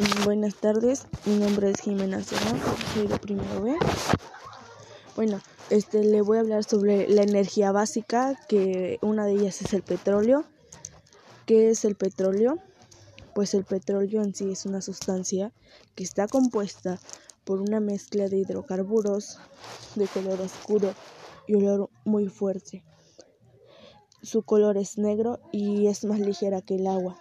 Mm, buenas tardes, mi nombre es Jimena Serrano, soy de primero B. Bueno, este le voy a hablar sobre la energía básica, que una de ellas es el petróleo. ¿Qué es el petróleo? Pues el petróleo en sí es una sustancia que está compuesta por una mezcla de hidrocarburos de color oscuro y olor muy fuerte. Su color es negro y es más ligera que el agua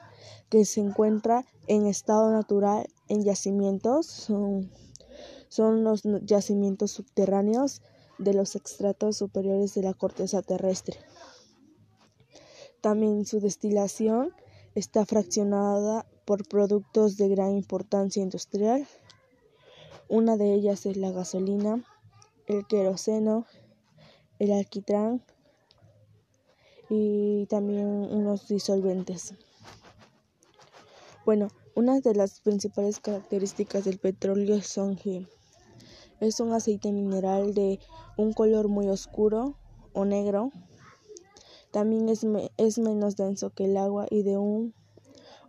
que se encuentra en estado natural en yacimientos, son, son los yacimientos subterráneos de los extractos superiores de la corteza terrestre. También su destilación está fraccionada por productos de gran importancia industrial. Una de ellas es la gasolina, el queroseno, el alquitrán y también unos disolventes. Bueno, una de las principales características del petróleo son que es un aceite mineral de un color muy oscuro o negro. También es, es menos denso que el agua y de un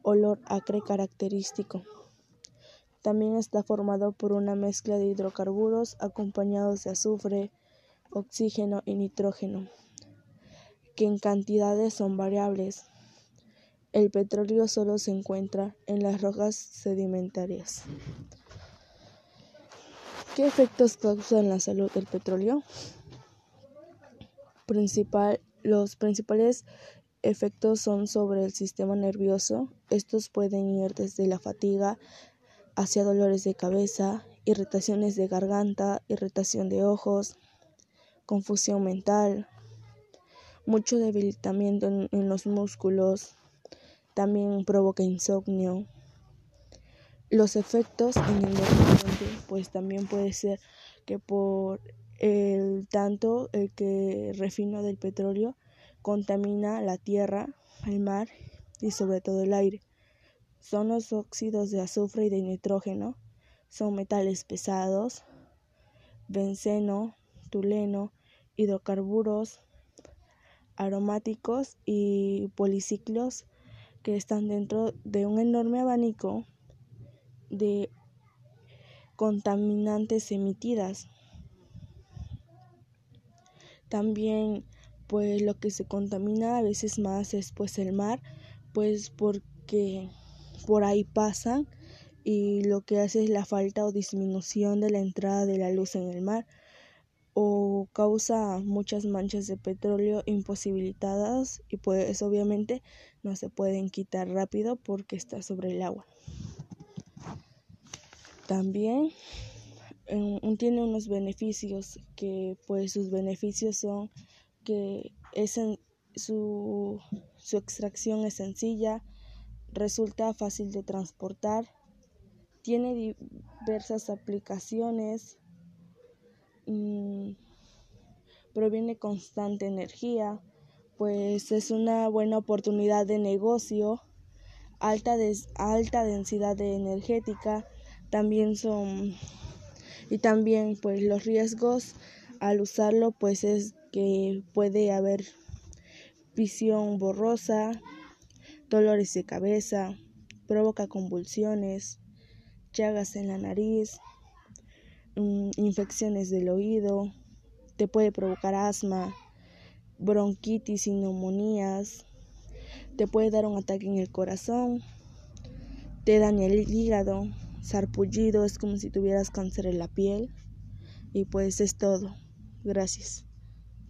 olor acre característico. También está formado por una mezcla de hidrocarburos acompañados de azufre, oxígeno y nitrógeno, que en cantidades son variables. El petróleo solo se encuentra en las rocas sedimentarias. ¿Qué efectos causa en la salud el petróleo? Principal, los principales efectos son sobre el sistema nervioso. Estos pueden ir desde la fatiga hacia dolores de cabeza, irritaciones de garganta, irritación de ojos, confusión mental, mucho debilitamiento en, en los músculos, también provoca insomnio. Los efectos en el medio ambiente, pues también puede ser que por el tanto el que refino del petróleo contamina la tierra, el mar y sobre todo el aire. Son los óxidos de azufre y de nitrógeno, son metales pesados, benceno, tuleno, hidrocarburos aromáticos y policiclos que están dentro de un enorme abanico de contaminantes emitidas. También pues lo que se contamina a veces más es pues el mar, pues porque por ahí pasan y lo que hace es la falta o disminución de la entrada de la luz en el mar o causa muchas manchas de petróleo imposibilitadas y pues obviamente no se pueden quitar rápido porque está sobre el agua. También tiene unos beneficios que pues sus beneficios son que es su, su extracción es sencilla, resulta fácil de transportar, tiene diversas aplicaciones, Proviene constante energía, pues es una buena oportunidad de negocio, alta, alta densidad de energética, también son y también pues los riesgos al usarlo pues es que puede haber visión borrosa, dolores de cabeza, provoca convulsiones, llagas en la nariz, Mm, infecciones del oído, te puede provocar asma, bronquitis y neumonías, te puede dar un ataque en el corazón, te daña el hígado, sarpullido, es como si tuvieras cáncer en la piel y pues es todo. Gracias.